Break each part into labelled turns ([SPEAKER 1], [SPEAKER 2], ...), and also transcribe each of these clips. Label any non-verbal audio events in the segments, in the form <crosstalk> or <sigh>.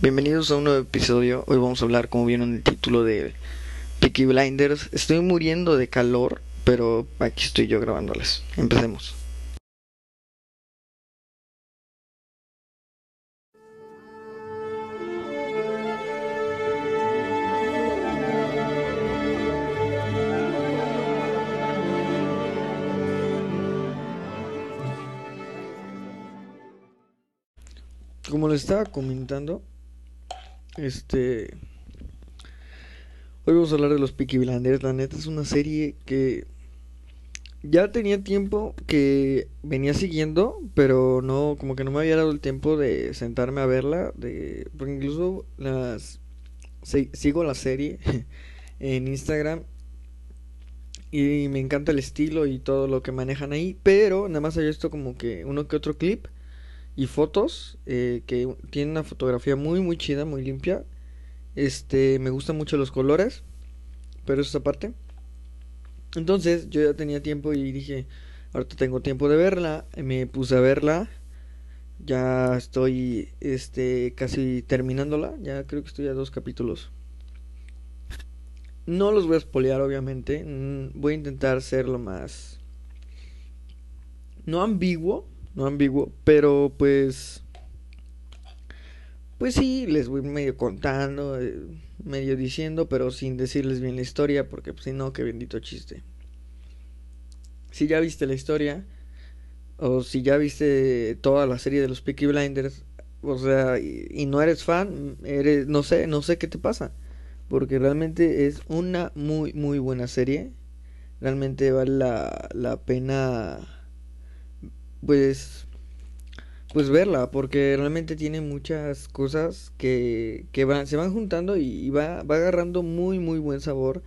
[SPEAKER 1] Bienvenidos a un nuevo episodio. Hoy vamos a hablar, como vieron el título de Peaky Blinders. Estoy muriendo de calor, pero aquí estoy yo grabándoles. Empecemos. Como les estaba comentando, este. Hoy vamos a hablar de los Peaky Blinders. La neta es una serie que ya tenía tiempo que venía siguiendo, pero no, como que no me había dado el tiempo de sentarme a verla. De, porque incluso las sigo la serie <laughs> en Instagram y me encanta el estilo y todo lo que manejan ahí, pero nada más hay esto como que uno que otro clip y fotos eh, que tiene una fotografía muy muy chida, muy limpia. Este, me gustan mucho los colores, pero esa parte. Entonces, yo ya tenía tiempo y dije, ahorita tengo tiempo de verla, me puse a verla. Ya estoy este casi terminándola, ya creo que estoy a dos capítulos. No los voy a espolear, obviamente. Mm, voy a intentar ser lo más no ambiguo, no ambiguo, pero pues pues sí, les voy medio contando, eh, medio diciendo, pero sin decirles bien la historia, porque pues, si no, qué bendito chiste. Si ya viste la historia, o si ya viste toda la serie de los Peaky Blinders, o sea, y, no eres fan, eres, no sé, no sé qué te pasa, porque realmente es una muy, muy buena serie, realmente vale la, la pena pues pues verla porque realmente tiene muchas cosas que, que van, se van juntando y, va, va agarrando muy muy buen sabor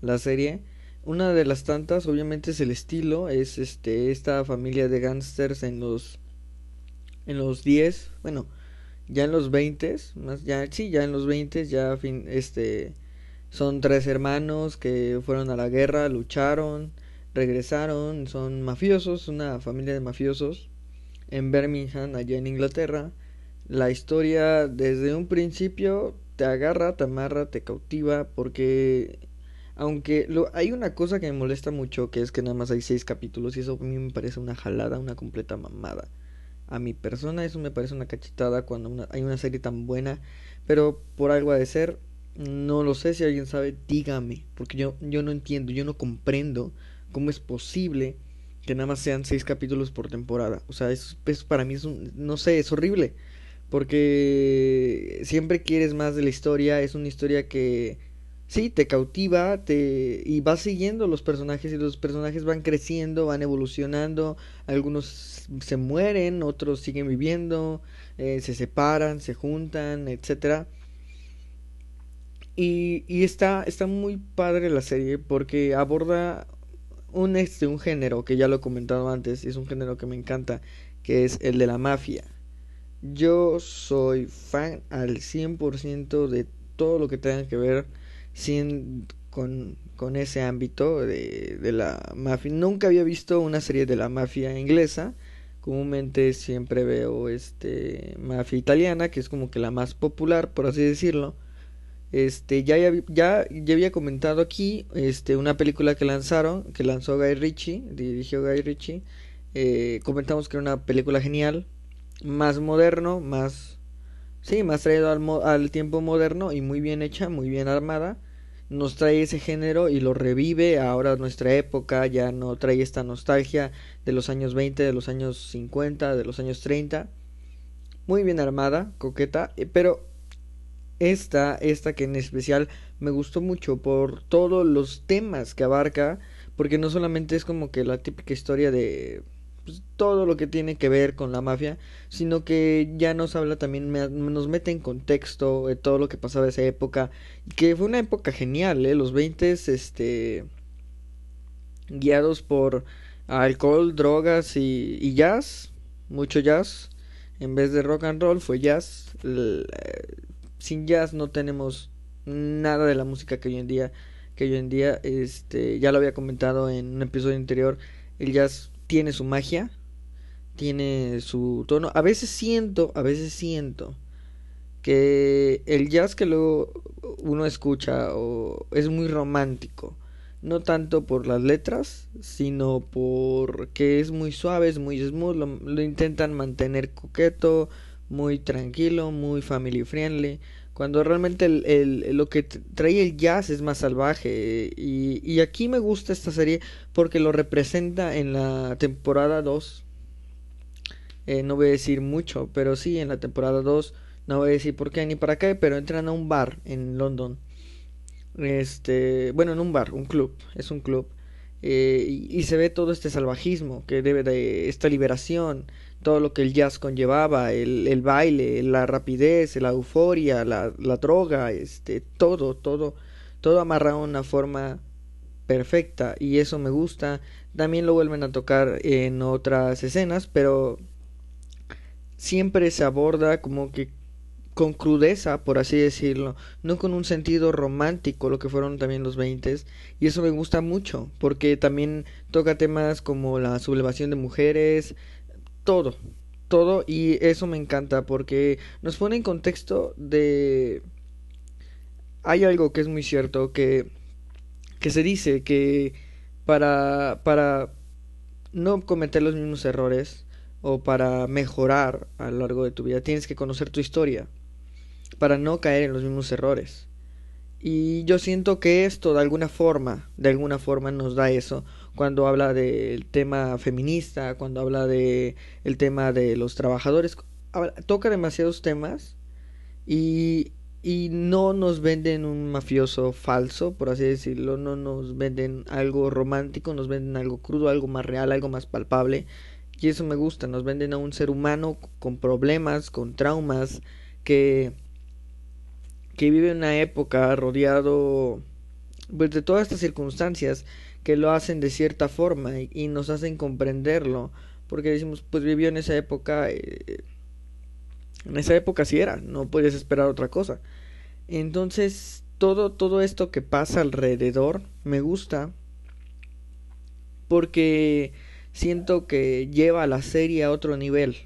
[SPEAKER 1] la serie. Una de las tantas obviamente es el estilo es este esta familia de gangsters en los en los 10 bueno ya en los 20 más ya sí ya en los 20 ya fin este son tres hermanos que fueron a la guerra lucharon regresaron, son mafiosos, una familia de mafiosos en Birmingham, allá en Inglaterra. La historia desde un principio te agarra, te amarra, te cautiva, porque aunque lo, hay una cosa que me molesta mucho, que es que nada más hay seis capítulos y eso a mí me parece una jalada, una completa mamada. A mi persona eso me parece una cachetada cuando hay una serie tan buena, pero por algo ha de ser, no lo sé si alguien sabe, dígame, porque yo, yo no entiendo, yo no comprendo ¿Cómo es posible que nada más sean seis capítulos por temporada? O sea, eso, para mí es un, no sé, es horrible. Porque siempre quieres más de la historia, es una historia que sí, te cautiva, te y vas siguiendo los personajes y los personajes van creciendo, van evolucionando, algunos se mueren, otros siguen viviendo, eh, se separan, se juntan, etcétera. Y, y está, está muy padre la serie porque aborda un, este, un género que ya lo he comentado antes y es un género que me encanta, que es el de la mafia. Yo soy fan al 100% de todo lo que tenga que ver con, con ese ámbito de, de la mafia. Nunca había visto una serie de la mafia inglesa. Comúnmente siempre veo este mafia italiana, que es como que la más popular, por así decirlo. Este, ya, ya, ya, había comentado aquí este, una película que lanzaron, que lanzó Guy Ritchie, dirigió Guy Ritchie. Eh, comentamos que era una película genial, más moderno, más, sí, más traído al, al tiempo moderno y muy bien hecha, muy bien armada. Nos trae ese género y lo revive ahora nuestra época, ya no trae esta nostalgia de los años 20, de los años 50, de los años 30. Muy bien armada, coqueta, eh, pero esta, esta que en especial me gustó mucho por todos los temas que abarca, porque no solamente es como que la típica historia de pues, todo lo que tiene que ver con la mafia, sino que ya nos habla también, nos mete en contexto de todo lo que pasaba esa época, que fue una época genial, ¿eh? los 20 este guiados por alcohol, drogas y, y jazz, mucho jazz, en vez de rock and roll fue jazz, sin jazz no tenemos nada de la música que hoy en día que hoy en día este ya lo había comentado en un episodio anterior el jazz tiene su magia tiene su tono. A veces siento a veces siento que el jazz que luego uno escucha o es muy romántico no tanto por las letras, sino porque es muy suave, es muy smooth, lo, intentan mantener coqueto, muy tranquilo, muy family friendly, cuando realmente el, lo que trae el jazz es más salvaje y, y, aquí me gusta esta serie porque lo representa en la temporada 2. Eh, no voy a decir mucho, pero sí, en la temporada 2, no voy a decir por qué ni para qué, pero entran a un bar en London este, bueno, en un bar, un club, es un club, eh, y, se ve todo este salvajismo que debe de esta liberación, todo lo que el jazz conllevaba, el, el baile, la rapidez, la euforia, la, la, droga, este, todo, todo, todo amarrado de una forma perfecta y eso me gusta. También lo vuelven a tocar en otras escenas, pero siempre se aborda como que con crudeza, por así decirlo, no con un sentido romántico, lo que fueron también los 20 y eso me gusta mucho, porque también toca temas como la sublevación de mujeres, todo, todo, y eso me encanta, porque nos pone en contexto de... Hay algo que es muy cierto, que, que se dice que para, para no cometer los mismos errores, o para mejorar a lo largo de tu vida, tienes que conocer tu historia para no caer en los mismos errores. Y yo siento que esto de alguna forma, de alguna forma nos da eso cuando habla del tema feminista, cuando habla de el tema de los trabajadores, toca demasiados temas y, y no nos venden un mafioso falso, por así decirlo, no nos venden algo romántico, nos venden algo crudo, algo más real, algo más palpable. Y eso me gusta, nos venden a un ser humano con problemas, con traumas, que que vive una época rodeado pues, de todas estas circunstancias que lo hacen de cierta forma y, nos hacen comprenderlo porque decimos pues vivió en esa época eh, en esa época sí era no puedes esperar otra cosa. Entonces todo todo esto que pasa alrededor me gusta porque siento que lleva la serie a otro nivel.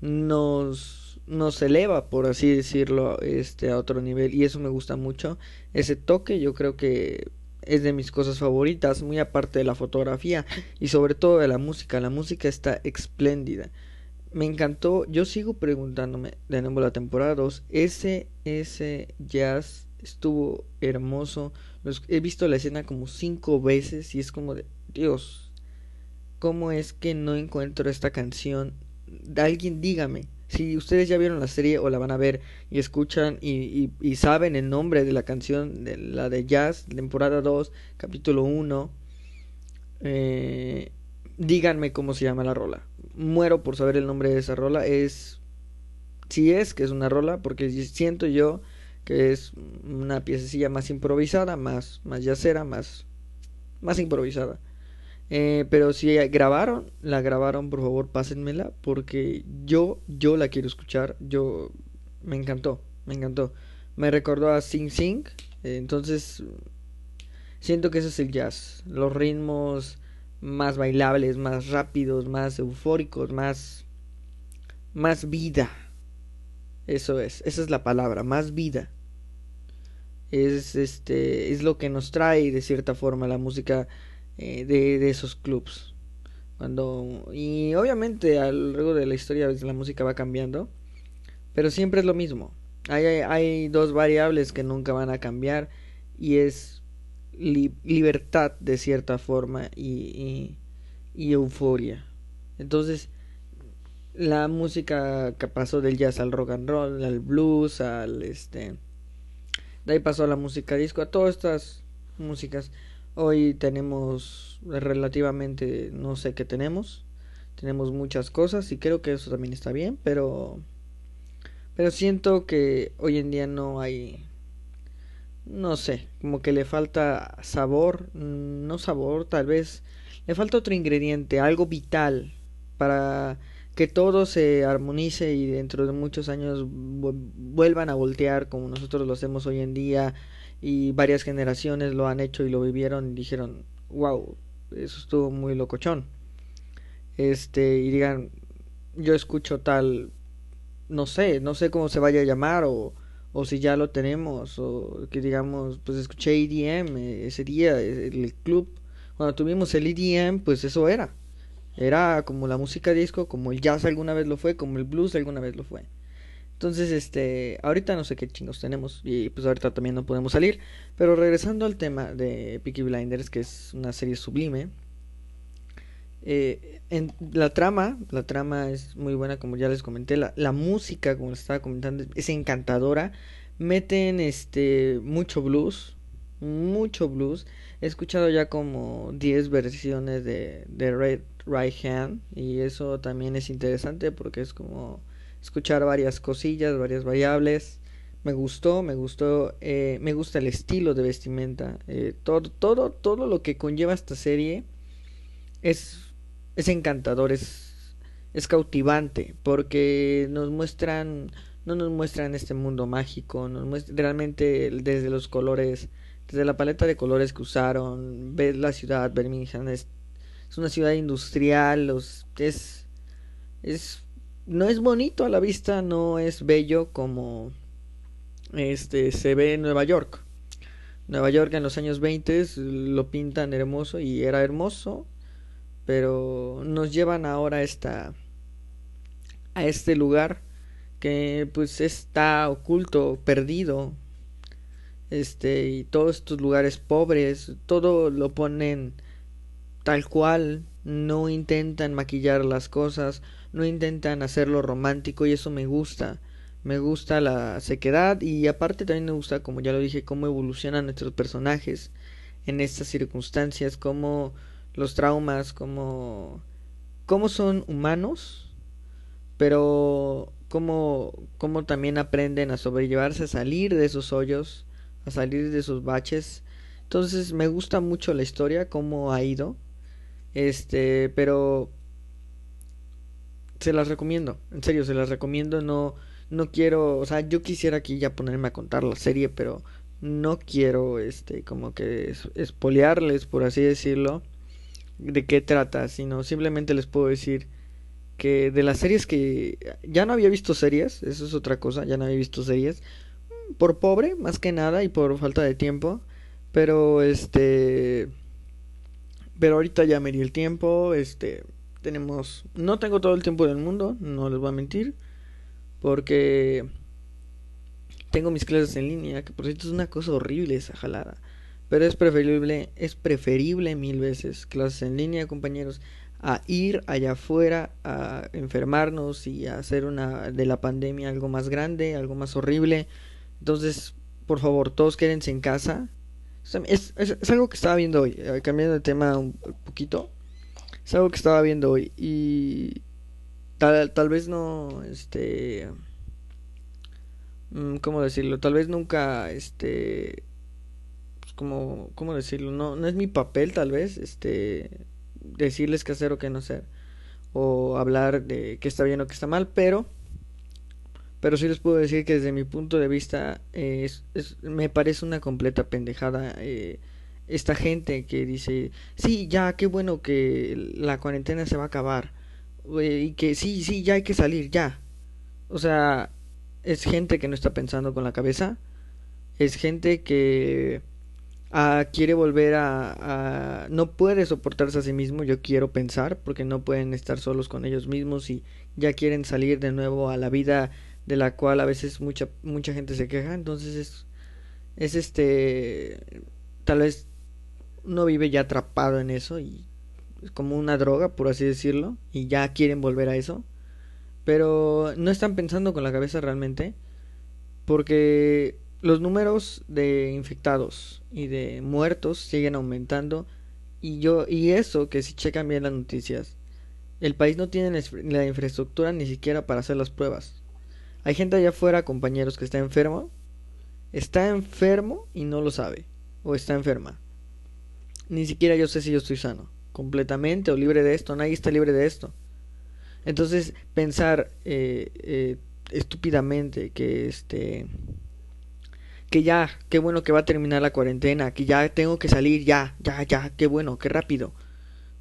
[SPEAKER 1] Nos nos eleva, por así decirlo, este a otro nivel y eso me gusta mucho. Ese toque yo creo que es de mis cosas favoritas, muy aparte de la fotografía y sobre todo de la música. La música está espléndida. Me encantó, yo sigo preguntándome de nuevo la temporada 2, ese ese jazz estuvo hermoso. he visto la escena como cinco veces y es como de Dios, ¿cómo es que no encuentro esta canción? Alguien dígame si ustedes ya vieron la serie o la van a ver y escuchan y, saben el nombre de la canción, de la de Jazz, temporada 2, capítulo 1, eh, díganme cómo se llama la rola. Muero por saber el nombre de esa rola. Es. Si es que es una rola, porque siento yo que es una piececilla más improvisada, más, más yacera, más, más improvisada. Eh, pero si grabaron, la grabaron, por favor, pásenmela porque yo, yo la quiero escuchar. Yo me encantó, me encantó. Me recordó a Sing Sing, eh, entonces siento que ese es el jazz. Los ritmos más bailables, más rápidos, más eufóricos, más, más vida. Eso es, esa es la palabra, más vida. Es este, es lo que nos trae de cierta forma la música eh, de, esos clubs. Cuando, y obviamente a lo largo de la historia la música va cambiando, pero siempre es lo mismo. Hay, hay, dos variables que nunca van a cambiar y es libertad de cierta forma y, y, euforia. Entonces, la música que pasó del jazz al rock and roll, al blues, al este... De ahí pasó a la música disco, a todas estas músicas Hoy tenemos relativamente, no sé qué tenemos. Tenemos muchas cosas y creo que eso también está bien, pero pero siento que hoy en día no hay no sé, como que le falta sabor, no sabor, tal vez le falta otro ingrediente, algo vital para que todo se armonice y dentro de muchos años vuelvan a voltear como nosotros lo hacemos hoy en día y varias generaciones lo han hecho y lo vivieron y dijeron, wow, eso estuvo muy locochón. Este, y digan, yo escucho tal, no sé, no sé cómo se vaya a llamar o, o si ya lo tenemos o que digamos, pues escuché EDM eh, ese día, el club, cuando tuvimos el EDM, pues eso era. Era como la música disco, como el jazz alguna vez lo fue, como el blues alguna vez lo fue. Entonces, este, ahorita no sé qué chingos tenemos y pues ahorita también no podemos salir. Pero regresando al tema de Peaky Blinders, que es una serie sublime. Eh, en la trama, la trama es muy buena, como ya les comenté. La, la música, como les estaba comentando, es encantadora. Meten este mucho blues, mucho blues. He escuchado ya como 10 versiones de, de Red Right Hand y eso también es interesante porque es como escuchar varias cosillas, varias variables. Me gustó, me gustó, eh, me gusta el estilo de vestimenta. Eh, todo, todo, todo lo que conlleva esta serie es, es encantador, es, es cautivante, porque nos muestran, no nos muestran este mundo mágico, nos muestran realmente desde los colores, desde la paleta de colores que usaron, ver la ciudad, Birmingham es, es una ciudad industrial, los, es, es no es bonito a la vista, no es bello como este se ve en Nueva York. Nueva York en los años 20 lo pintan hermoso y era hermoso, pero nos llevan ahora a esta a este lugar que pues está oculto, perdido. Este y todos estos lugares pobres, todo lo ponen tal cual, no intentan maquillar las cosas, no intentan hacerlo romántico y eso me gusta. Me gusta la sequedad y aparte también me gusta, como ya lo dije, cómo evolucionan nuestros personajes en estas circunstancias, cómo los traumas, cómo, cómo son humanos, pero cómo, cómo también aprenden a sobrellevarse, a salir de esos hoyos, a salir de esos baches. Entonces me gusta mucho la historia, cómo ha ido. Este, pero se las recomiendo, en serio, se las recomiendo, no, no quiero, o sea, yo quisiera aquí ya ponerme a contar la serie, pero no quiero, este, como que espolearles, por así decirlo, de qué trata, sino simplemente les puedo decir que de las series que ya no había visto series, eso es otra cosa, ya no había visto series, por pobre, más que nada, y por falta de tiempo, pero este, pero ahorita ya me di el tiempo, este, tenemos, no tengo todo el tiempo del mundo, no les voy a mentir, porque tengo mis clases en línea, que por cierto es una cosa horrible esa jalada. Pero es preferible, es preferible mil veces clases en línea, compañeros, a ir allá afuera a enfermarnos y a hacer una de la pandemia algo más grande, algo más horrible. Entonces, por favor, todos quédense en casa. Es, algo que estaba viendo hoy, eh, cambiando de tema un poquito. Es algo que estaba viendo hoy y tal, tal vez no, este, mm, ¿cómo decirlo? Tal vez nunca, este, pues como, ¿cómo decirlo? No, no es mi papel tal vez, este, decirles qué hacer o qué no hacer o hablar de qué está bien o qué está mal, pero pero sí les puedo decir que desde mi punto de vista es, me parece una completa pendejada eh, esta gente que dice, sí, ya, qué bueno que la cuarentena se va a acabar. Y que sí, sí, ya hay que salir, ya. O sea, es gente que no está pensando con la cabeza. Es gente que ah, quiere volver a, a... No puede soportarse a sí mismo, yo quiero pensar, porque no pueden estar solos con ellos mismos y ya quieren salir de nuevo a la vida de la cual a veces mucha, mucha gente se queja. Entonces es, es este... Tal vez uno vive ya atrapado en eso y es como una droga, por así decirlo, y ya quieren volver a eso. Pero no están pensando con la cabeza realmente, porque los números de infectados y de muertos siguen aumentando y yo y eso que si checan bien las noticias, el país no tiene la infraestructura ni siquiera para hacer las pruebas. Hay gente allá afuera, compañeros, que está enfermo, está enfermo y no lo sabe, o está enferma ni siquiera yo sé si yo estoy sano, completamente o libre de esto, nadie está libre de esto. Entonces, pensar eh, eh, estúpidamente que este que ya, qué bueno que va a terminar la cuarentena, que ya tengo que salir, ya, ya, ya, qué bueno, qué rápido.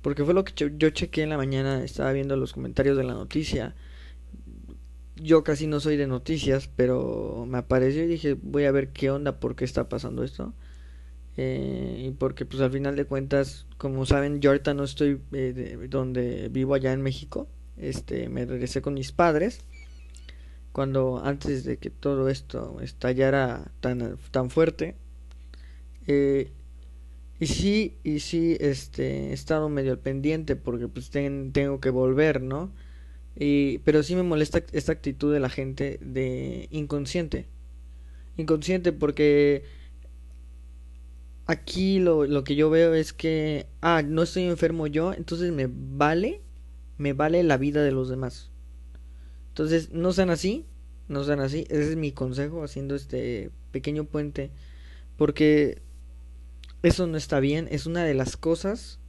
[SPEAKER 1] Porque fue lo que yo chequé en la mañana, estaba viendo los comentarios de la noticia. Yo casi no soy de noticias, pero me apareció y dije, voy a ver qué onda, por qué está pasando esto. Eh, y porque pues al final de cuentas, como saben, yo ahorita no estoy eh, donde vivo allá en México. Este, me regresé con mis padres cuando antes de que todo esto estallara tan, tan fuerte. Eh, y sí, y sí, este, he estado medio al pendiente porque pues tengo que volver, ¿no? Y, pero sí me molesta esta actitud de la gente de inconsciente. Inconsciente porque aquí lo, lo que yo veo es que, ah, no estoy enfermo yo, entonces me vale, me vale la vida de los demás. Entonces, no sean así, no sean así. Ese es mi consejo haciendo este pequeño puente. Porque eso no está bien. Es una de las cosas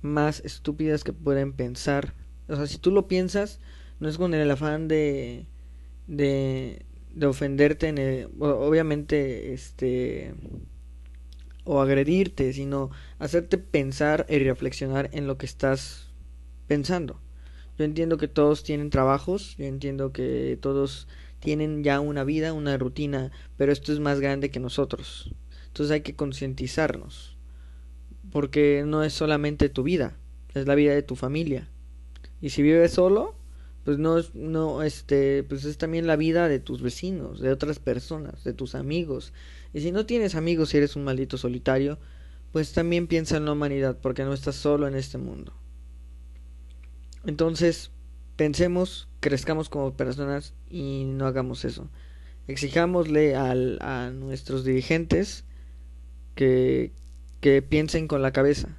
[SPEAKER 1] más estúpidas que pueden pensar. O sea, si tú lo piensas, no es con el afán de, de, de ofenderte, en el, obviamente, este, o agredirte, sino hacerte pensar y reflexionar en lo que estás pensando. Yo entiendo que todos tienen trabajos, yo entiendo que todos tienen ya una vida, una rutina, pero esto es más grande que nosotros. Entonces hay que concientizarnos, porque no es solamente tu vida, es la vida de tu familia. Y si vives solo, pues no es no este pues es también la vida de tus vecinos, de otras personas, de tus amigos. Y si no tienes amigos y eres un maldito solitario, pues también piensa en la humanidad, porque no estás solo en este mundo. Entonces, pensemos, crezcamos como personas y no hagamos eso. Exijámosle al, a nuestros dirigentes que, que piensen con la cabeza.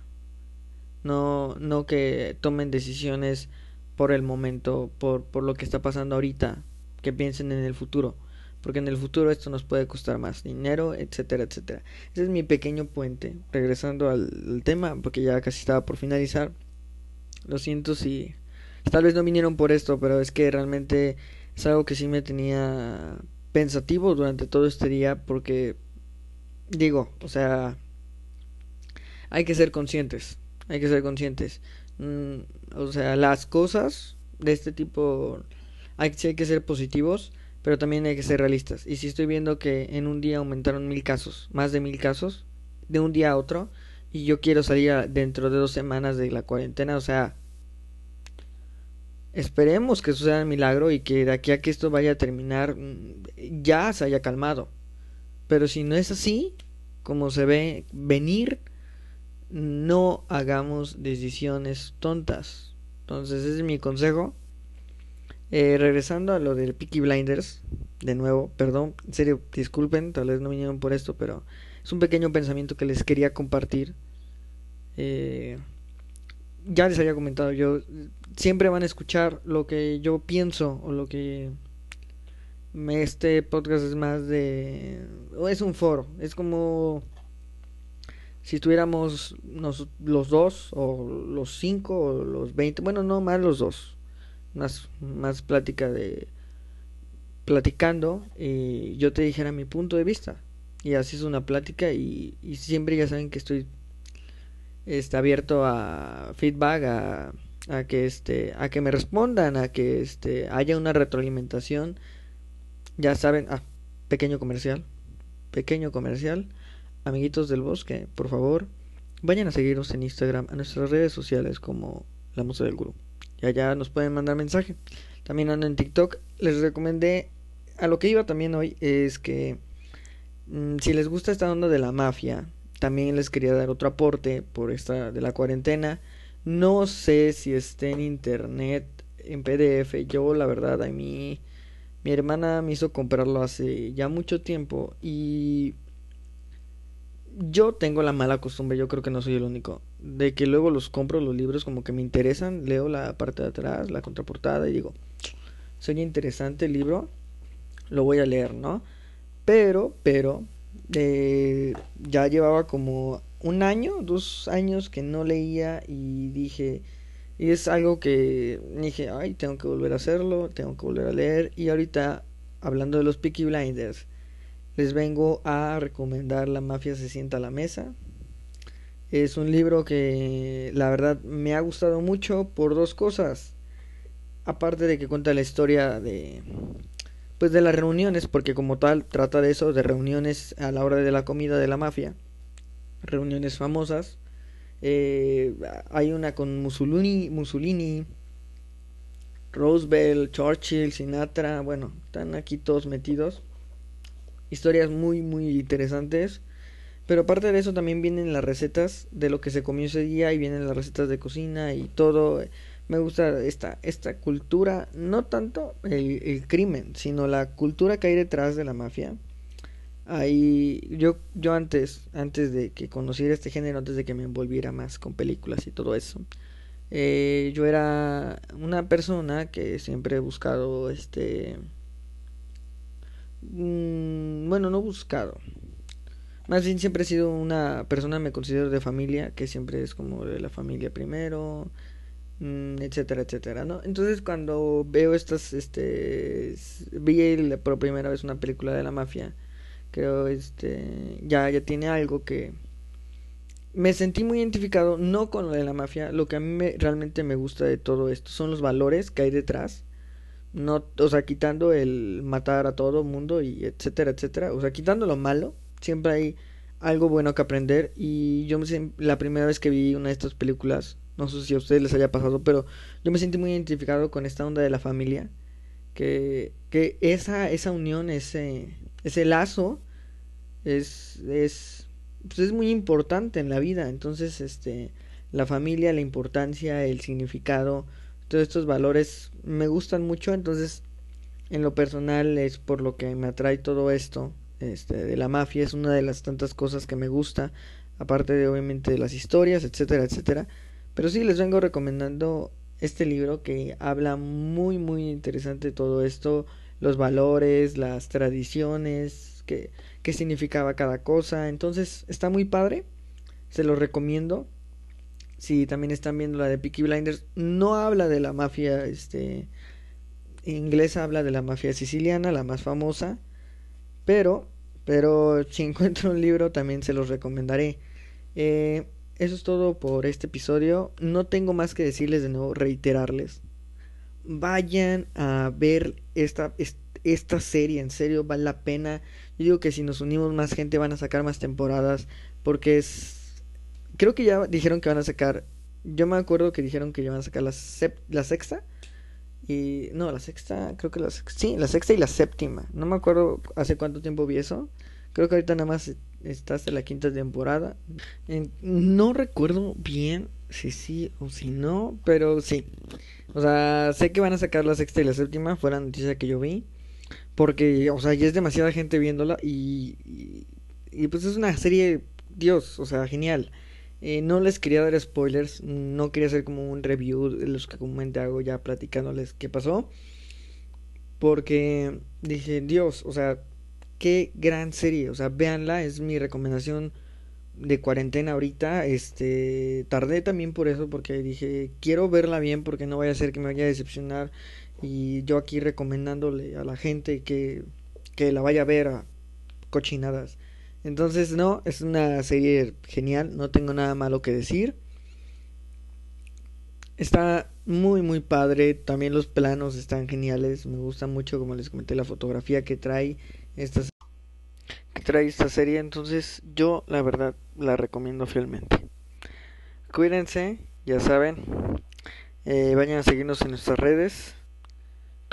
[SPEAKER 1] No, no que tomen decisiones por el momento, por, por lo que está pasando ahorita, que piensen en el futuro. Porque en el futuro esto nos puede costar más dinero, etcétera, etcétera. Ese es mi pequeño puente. Regresando al tema, porque ya casi estaba por finalizar. Lo siento si tal vez no vinieron por esto, pero es que realmente es algo que sí me tenía pensativo durante todo este día porque digo, o sea, hay que ser conscientes, hay que ser conscientes. Mm, o sea, las cosas de este tipo hay, sí hay que ser positivos, pero también hay que ser realistas. Y si estoy viendo que en un día aumentaron mil casos, más de mil casos, de un día a otro, y yo quiero salir dentro de dos semanas de la cuarentena, o sea, esperemos que suceda el milagro y que de aquí a que esto vaya a terminar mm, ya se haya calmado. Pero si no es así, como se ve venir, no hagamos decisiones tontas. Entonces ese es mi consejo. Eh, regresando a lo del Peaky Blinders, de nuevo, perdón, en serio, disculpen, tal vez no vinieron por esto, pero es un pequeño pensamiento que les quería compartir. Eh, ya les había comentado, yo siempre van a escuchar lo que yo pienso o lo que este podcast es más de es un foro, es como si tuviéramos los dos o los cinco o los veinte, bueno no más los dos, más más plática de platicando y yo te dijera mi punto de vista. Y así es una plática y, y siempre ya saben que estoy está abierto a feedback, a, a, que este, a que me respondan, a que este, haya una retroalimentación. Ya saben, ah, pequeño comercial, pequeño comercial, amiguitos del bosque, por favor, vayan a seguirnos en Instagram, a nuestras redes sociales como La Musa del Gurú. Y allá nos pueden mandar mensaje. También ando en TikTok. Les recomendé, a lo que iba también hoy, es que mm, si les gusta esta onda de la mafia, también les quería dar otro aporte por esta de la cuarentena. No sé si esté en internet, en PDF. Yo, la verdad, a mí, mi hermana me hizo comprarlo hace ya mucho tiempo y yo tengo la mala costumbre, yo creo que no soy el único, de que luego los compro los libros como que me interesan, leo la parte de atrás, la contraportada y digo, soy interesante el libro, lo voy a leer, ¿no? Pero, pero, eh, ya llevaba como un año, dos años que no leía y dije, y es algo que dije, ay, tengo que volver a hacerlo, tengo que volver a leer. Y ahorita, hablando de los Peaky Blinders, les vengo a recomendar La Mafia se sienta a la mesa. Es un libro que la verdad me ha gustado mucho por dos cosas. aparte de que cuenta la historia de pues de las reuniones, porque como tal trata de eso, de reuniones a la hora de la comida de la mafia, reuniones famosas. Eh, hay una con Mussolini, Mussolini, Roosevelt, Churchill, Sinatra, bueno, están aquí todos metidos. Historias muy, muy interesantes. Pero aparte de eso también vienen las recetas de lo que se comió ese día y vienen las recetas de cocina y todo. Me gusta esta, esta cultura, no tanto el, crimen, sino la cultura que hay detrás de la mafia. Ahí yo, yo antes, antes de que conociera este género, antes de que me envolviera más con películas y todo eso, eh, yo era una persona que siempre he buscado este mm, bueno no buscado. Más bien siempre he sido una persona me considero de familia que siempre es como de la familia primero mm, etcétera etcétera no entonces cuando veo estas este vi por primera vez una película de la mafia creo este ya ya tiene algo que me sentí muy identificado, no con lo de la mafia, lo que a mí realmente me gusta de todo esto son los valores que hay detrás, no, o sea, quitando el matar a todo mundo y etcétera, etcétera, o sea, quitando lo malo, siempre hay algo bueno que aprender y yo me la primera vez que vi una de estas películas, no sé si a ustedes les haya pasado, pero yo me sentí muy identificado con esta onda de la familia, que, que esa, esa unión, ese, ese lazo es, es pues es muy importante en la vida. Entonces, este, la familia, la importancia, el significado, todos estos valores me gustan mucho. Entonces, en lo personal es por lo que me atrae todo esto. Este, de la mafia es una de las tantas cosas que me gusta. Aparte de obviamente de las historias, etcétera, etcétera. Pero sí les vengo recomendando este libro que habla muy, muy interesante todo esto. Los valores, las tradiciones, que qué significaba cada cosa. Entonces está muy padre. Se lo recomiendo. Si también están viendo la de Peaky Blinders, no habla de la mafia este, inglesa, habla de la mafia siciliana, la más famosa. Pero, pero si <laughs> encuentro un libro también se los recomendaré. Eh, eso es todo por este episodio. No tengo más que decirles de nuevo, reiterarles. Vayan a ver esta, esta serie, en serio, vale la pena. Yo digo que si nos unimos más gente van a sacar más temporadas porque es... Creo que ya dijeron que van a sacar... Yo me acuerdo que dijeron que ya van a sacar la, la sexta. Y... No, la sexta, creo que la sexta... Sí, la sexta y la séptima. No me acuerdo hace cuánto tiempo vi eso. Creo que ahorita nada más está hasta la quinta temporada. no recuerdo bien si sí o si no, pero sí. O sea, sé que van a sacar la sexta y la séptima. Fue la noticia que yo vi. Porque, o sea, ya es demasiada gente viéndola y, y, pues es una serie, Dios, o sea, genial. Eh, no les quería dar spoilers, no quería hacer como un review de los que comúnmente hago ya platicándoles qué pasó. Porque dije, Dios, o sea, qué gran serie, o sea, véanla, es mi recomendación de cuarentena ahorita. Este, tardé también por eso, porque dije, quiero verla bien porque no vaya a ser que me vaya a decepcionar y yo aquí recomendándole a la gente que, que la vaya a ver a cochinadas. Entonces, no, es una serie genial, no tengo nada malo que decir. Está muy muy padre, también los planos están geniales, me gusta mucho como les comenté la fotografía que trae esta que trae esta serie, entonces yo la verdad la recomiendo fielmente. Cuídense, ya saben, eh, vayan a seguirnos en nuestras redes,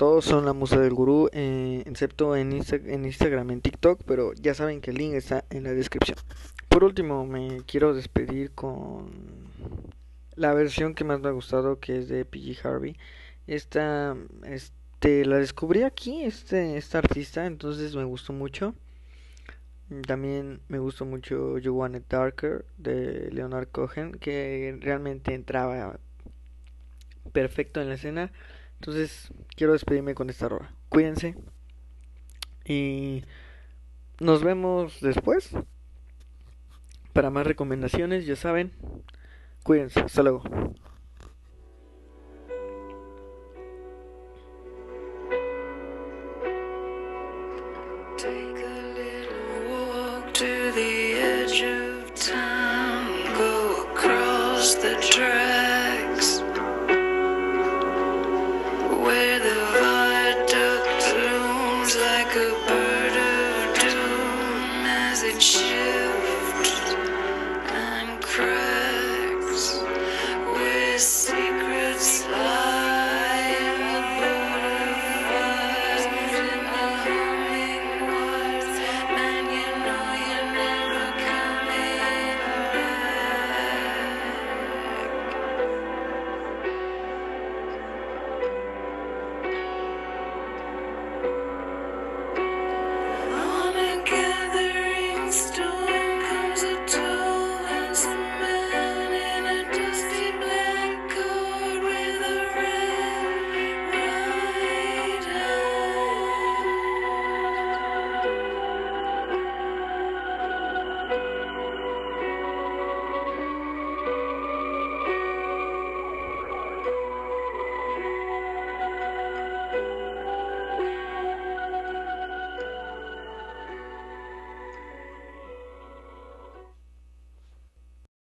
[SPEAKER 1] todos son la musa del gurú, eh, excepto en, en Instagram, en TikTok, pero ya saben que el link está en la descripción. Por último, me quiero despedir con la versión que más me ha gustado, que es de PG Harvey. Esta, este, la descubrí aquí, este, esta artista, entonces me gustó mucho. También me gustó mucho You Want It Darker de Leonard Cohen, que realmente entraba perfecto en la escena. Entonces, quiero despedirme con esta rola. Cuídense. Y nos vemos después. Para más recomendaciones, ya saben. Cuídense. Hasta luego.